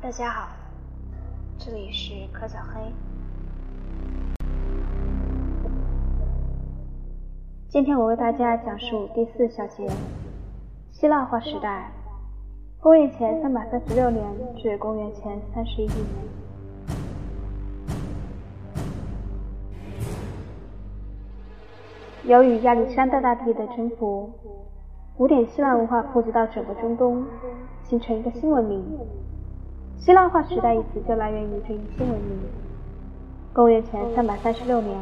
大家好，这里是柯小黑。今天我为大家讲述第四小节：希腊化时代，公元前三百三十六年至公元前三十一年。由于亚历山大大帝的征服，古典希腊文化普及到整个中东，形成一个新文明。希腊化时代一词就来源于这一新文明。公元前三百三十六年，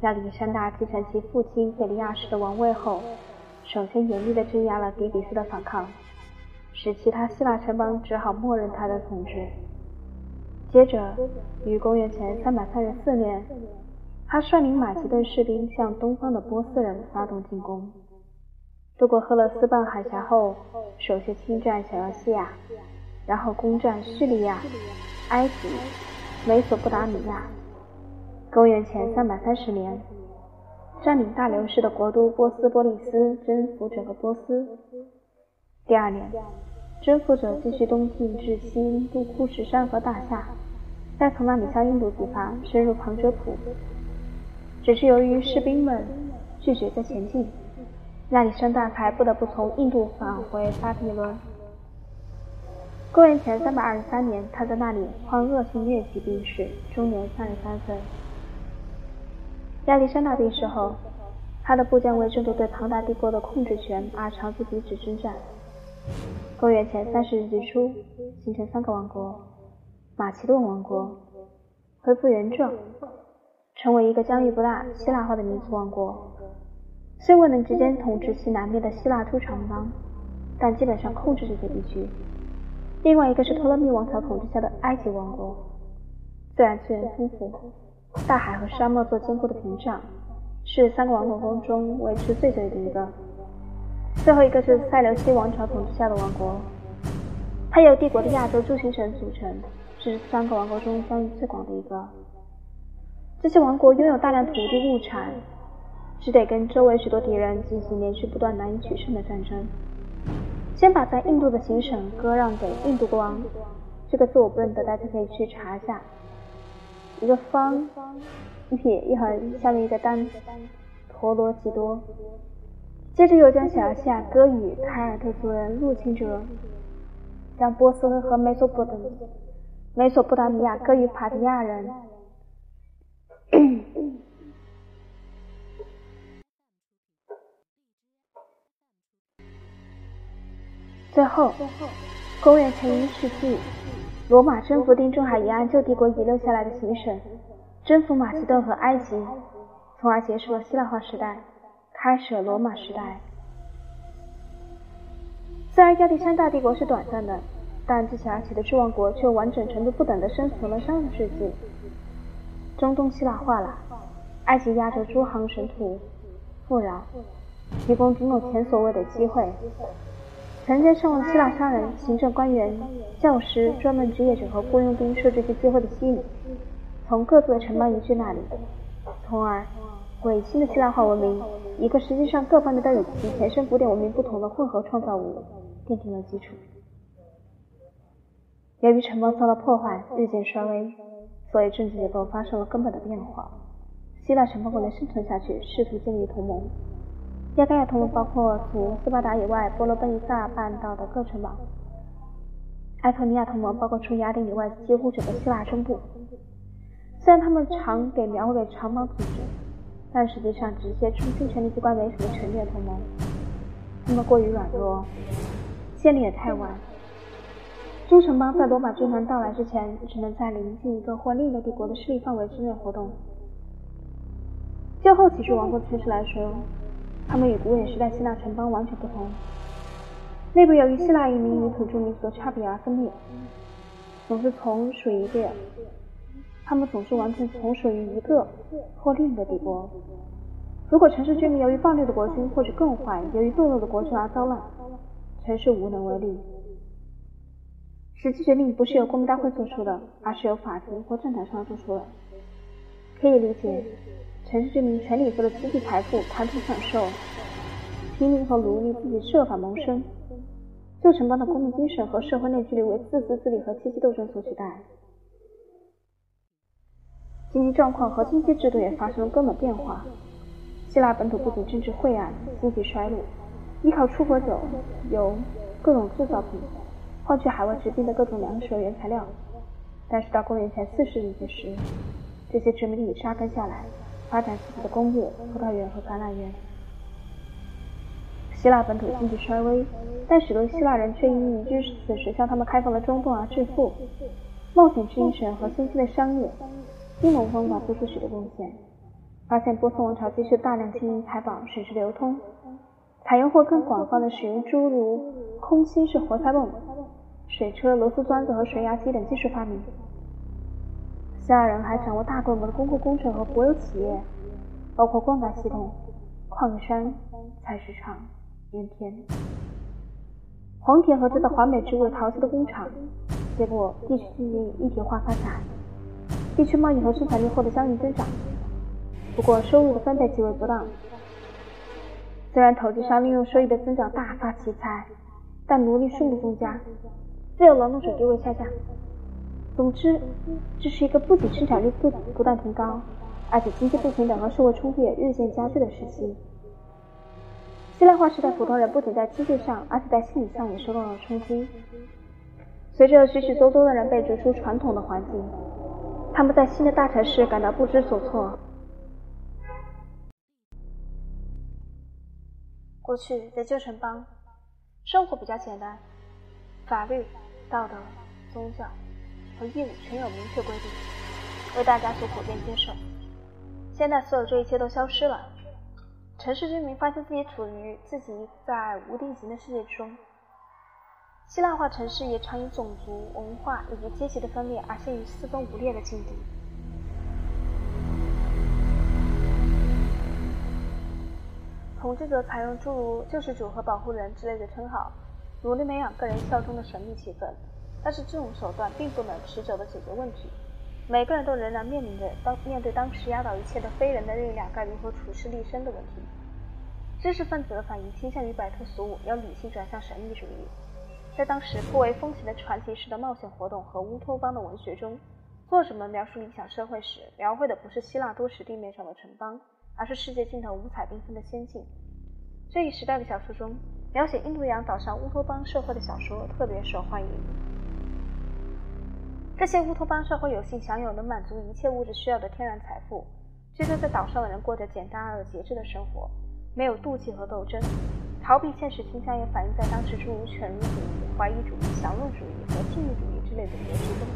亚历山大继承其父亲腓力亚氏的王位后，首先严厉地镇压了底比斯的反抗，使其他希腊城邦只好默认他的统治。接着，于公元前三百三十四年，他率领马其顿士兵向东方的波斯人发动进攻。渡过赫勒斯半海峡后，首先侵占小亚细亚，然后攻占叙利亚、埃及、美索不达米亚。公元前三百三十年，占领大流士的国都波斯波利斯，征服整个波斯。第二年，征服者继续东进至新印度库什山和大夏，再从那里向印度进发，深入旁遮普。只是由于士兵们拒绝再前进。亚历山大才不得不从印度返回巴比伦。公元前三百二十三年，他在那里患恶性疟疾病逝，终年三十三岁。亚历山大病逝后，他的部将为争夺对庞大帝国的控制权而长期彼此征战。公元前三十世纪初，形成三个王国：马其顿王国恢复原状，成为一个疆域不大、希腊化的民族王国。虽未能直接统治西南边的希腊诸城邦，但基本上控制这些地区。另外一个是托勒密王朝统治下的埃及王国，自然资源丰富，大海和沙漠做坚固的屏障，是三个王国中维持最久的一个。最后一个是塞琉西王朝统治下的王国，它由帝国的亚洲诸行省组成，是三个王国中疆域最广的一个。这些王国拥有大量土地物产。只得跟周围许多敌人进行连续不断、难以取胜的战争。先把在印度的行省割让给印度国王，这个字我不认得，大家可以去查一下。一个方，一撇一横，下面一个单，陀罗吉多。接着又将小亚细亚割与凯尔特族人入侵者，将波斯和美索不达美索不达米亚割与帕提亚人。最后，公元前一世纪，罗马征服地中海沿岸旧帝国遗留下来的行省，征服马其顿和埃及，从而结束了希腊化时代，开始了罗马时代。虽然亚历山大帝国是短暂的，但接下起的诸王国却完整程度不等的生存了三个世纪。中东希腊化了，埃及亚洲诸行省土富饶，提供种种前所未有的机会。成千上万希腊商人、行政官员、教师、专门职业者和雇佣兵受这些机会的吸引，从各自的城邦移居那里，从而为新的希腊化文明，一个实际上各方面都有其前身古典文明不同的混合创造物，奠定了基础。由于城邦遭到破坏，日渐衰微，所以政治结构发生了根本的变化。希腊城邦为了生存下去，试图建立同盟。亚盖亚同盟包括除斯巴达以外波罗奔尼撒半岛的各城邦。埃托尼亚同盟包括除雅典以外几乎整个希腊中部。虽然他们常给描绘为长邦组织，但实际上只是些中心权力机关为首的成立同盟。他们过于软弱，建立也太晚。诸城邦在罗马军团到来之前，只能在临近一个或另一个帝国的势力范围之内活动。就后几处王国的趋势来说。他们与古典时代希腊城邦完全不同，内部由于希腊移民与土著民族的差别而分裂，总是从属于一个，他们总是完全从属于一个或另一个帝国。如果城市居民由于暴虐的国君，或者更坏，由于堕落的国君而遭难，城市无能为力。实际决定不是由公民大会做出的，而是由法庭或政坛上做出的。可以理解。城市居民全力以赴的经济财富、谈吐享受，平民和奴隶自己设法谋生。旧城邦的公民精神和社会内聚力为自私自利和阶级斗争所取代。经济状况和经济制度也发生了根本变化。希腊本土不仅政治晦暗、经济衰落，依靠出口酒、油、各种制造品换取海外殖民的各种粮食和原材料。但是到公元前四世纪时，这些殖民地扎根下来，发展自己的工业、葡萄园和橄榄园。希腊本土经济衰微，但许多希腊人却因移居此时向他们开放了中东而致富。冒险精神和新兴的商业。阴谋方法做出许多贡献，发现波斯王朝继续大量金银财宝，使之流通。采用或更广泛的使用诸如空心式活塞泵、水车、螺丝钻子和水压机等技术发明。希腊人还掌握大规模的公共工程和国有企业，包括灌溉系统、矿山、采石场、盐田、黄田和制造华美植物陶瓷的工厂。结果，地区经济一体化发展。地区贸易和生产力获得相应增长，不过收入的分配极为不当。虽然统计上利用收益的增长大发其财，但奴隶数目增加，自由劳动者地位下降。总之，这是一个不仅生产率不不断提高，而且经济不平等和社会冲突也日渐加剧的时期。希腊化时代，普通人不仅在经济上，而且在心理上也受到了冲击。随着许许多多的人被逐出传统的环境。他们在新的大城市感到不知所措。过去在旧城邦，生活比较简单，法律、道德、宗教和义务全有明确规定，为大家所普遍接受。现在所有这一切都消失了，城市居民发现自己处于自己在无定型的世界之中。希腊化城市也常以种族、文化以及阶级的分裂而陷于四分五裂的境地。统治者采用诸如救世主和保护人之类的称号，努力培养个人效忠的神秘气氛。但是这种手段并不能持久地解决问题。每个人都仍然面临着当面对当时压倒一切的非人的力量该如何处世立身的问题。知识分子的反应倾向于摆脱俗物，由理性转向神秘主义。在当时颇为风行的传奇式的冒险活动和乌托邦的文学中，作者们描述理想社会时，描绘的不是希腊多石地面上的城邦，而是世界尽头五彩缤纷的仙境。这一时代的小说中，描写印度洋岛上乌托邦社会的小说特别受欢迎。这些乌托邦社会有幸享有能满足一切物质需要的天然财富，据说在岛上的人过着简单而节制的生活，没有妒忌和斗争。逃避现实倾向也反映在当时诸如犬儒主义、怀疑主义、享乐主义和禁欲主义之类的哲学中。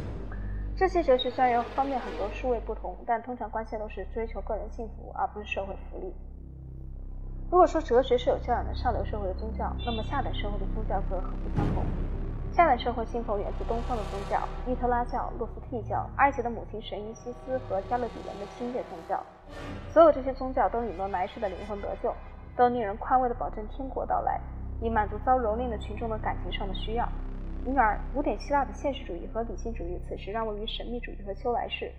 这些哲学虽然方面很多殊位不同，但通常关系都是追求个人幸福，而不是社会福利。如果说哲学是有教养的上流社会的宗教，那么下等社会的宗教则很不相同。下半社会信奉源自东方的宗教——伊特拉教、洛夫替教、埃及的母亲神伊西斯和加勒比人的新月宗教。所有这些宗教都允诺来世的灵魂得救。都令人宽慰地保证天国到来，以满足遭蹂躏的群众的感情上的需要。因而，古典希腊的现实主义和理性主义此时让位于神秘主义和修来世。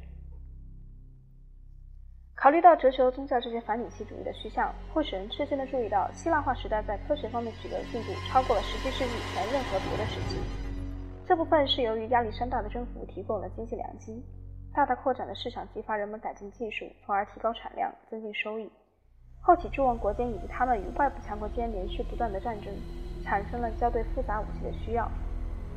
考虑到哲学宗教这些反理性主义的趋向，会使人吃惊地注意到，希腊化时代在科学方面取得的进步超过了17世纪以前任何别的时期。这部分是由于亚历山大的征服提供了经济良机，大大扩展了市场，激发人们改进技术，从而提高产量，增进收益。后起诸王国间以及他们与外部强国间连续不断的战争，产生了较对复杂武器的需要。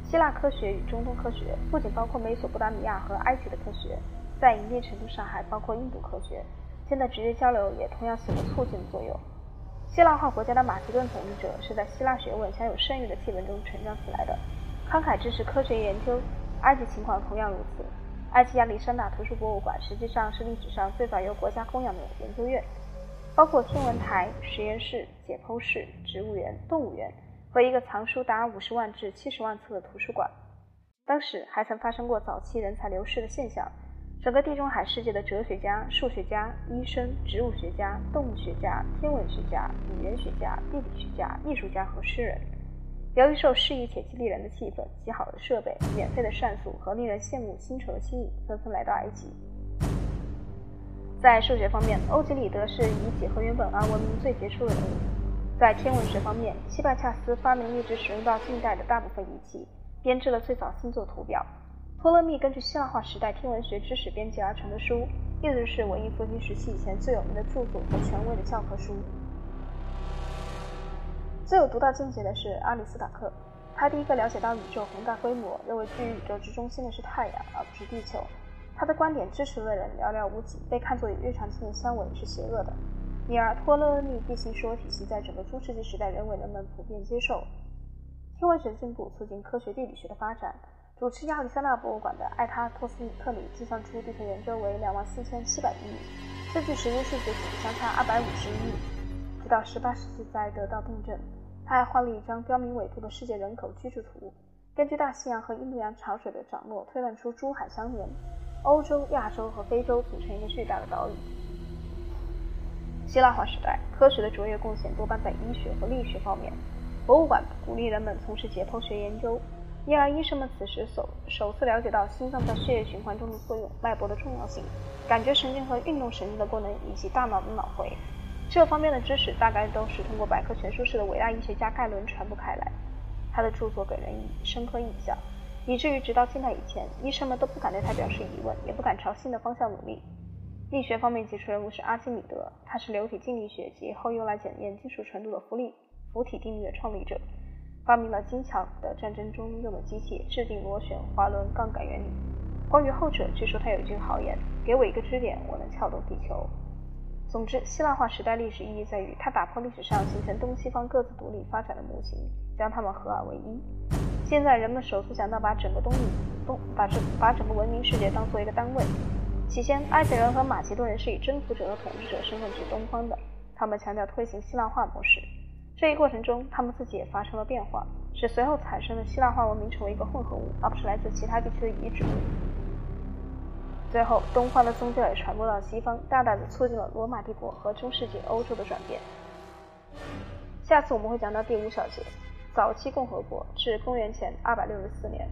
希腊科学与中东科学不仅包括美索不达米亚和埃及的科学，在一定程度上还包括印度科学，间的直接交流也同样起了促进作用。希腊化国家的马其顿统治者是在希腊学问享有盛誉的气氛中成长起来的，慷慨支持科学研究。埃及情况同样如此。埃及亚历山大图书博物馆实际上是历史上最早由国家供养的研究院。包括天文台、实验室、解剖室、植物园、动物园和一个藏书达五十万至七十万册的图书馆。当时还曾发生过早期人才流失的现象。整个地中海世界的哲学家、数学家、医生、植物学家、动物学家、天文学家、语言学家、地理学家、艺术家和诗人，由于受适宜且激励人的气氛、极好的设备、免费的膳宿和令人羡慕薪酬的吸引，纷纷来到埃及。在数学方面，欧几里得是以几何原本而闻名最杰出的人物。在天文学方面，希帕恰斯发明一直使用到近代的大部分仪器，编制了最早星座图表。托勒密根据希腊化时代天文学知识编辑而成的书，一直是文艺复兴时期以前最有名的著作和权威的教科书。最有独到见解的是阿里斯塔克，他第一个了解到宇宙宏大规模，认为居于宇宙之中心的是太阳而不是地球。他的观点支持的人寥寥无几，被看作与日常经验相违是邪恶的。因而，托勒密地心说体系在整个中世纪时代仍为人们普遍接受。天文学的进步促进科学地理学的发展。主持亚历山大博物馆的艾塔托斯特里计算出地球圆周为两万四千七百亿米，这距实际数学只相差二百五十亿。直到十八世纪才得到订正。他还画了一张标明纬度的世界人口居住图，根据大西洋和印度洋潮水的涨落推断出珠海相连，欧洲、亚洲和非洲组成一个巨大的岛屿。希腊化时代，科学的卓越贡献多半在医学和力学方面。博物馆鼓励人们从事解剖学研究，因而医生们此时首首次了解到心脏在血液循环中的作用、脉搏的重要性、感觉神经和运动神经的功能以及大脑的脑回。这方面的知识大概都是通过百科全书式的伟大医学家盖伦传播开来。他的著作给人以深刻印象，以至于直到近代以前，医生们都不敢对他表示疑问，也不敢朝新的方向努力。力学方面杰出人物是阿基米德，他是流体静力学及后用来检验金属纯度的浮力浮体定律的创立者，发明了精巧的战争中用的机器，制定螺旋滑轮杠杆原理。关于后者，据说他有一句豪言：“给我一个支点，我能撬动地球。”总之，希腊化时代历史意义在于，它打破历史上形成东西方各自独立发展的模型，将它们合二为一。现在人们首次想到把整个东东把这把整个文明世界当做一个单位。起先，埃及人和马其顿人是以征服者和统治者身份去东方的，他们强调推行希腊化模式。这一过程中，他们自己也发生了变化，使随后产生的希腊化文明成为一个混合物，而不是来自其他地区的遗址。最后，东方的宗教也传播到西方，大大的促进了罗马帝国和中世纪欧洲的转变。下次我们会讲到第五小节：早期共和国至公元前二百六十四年。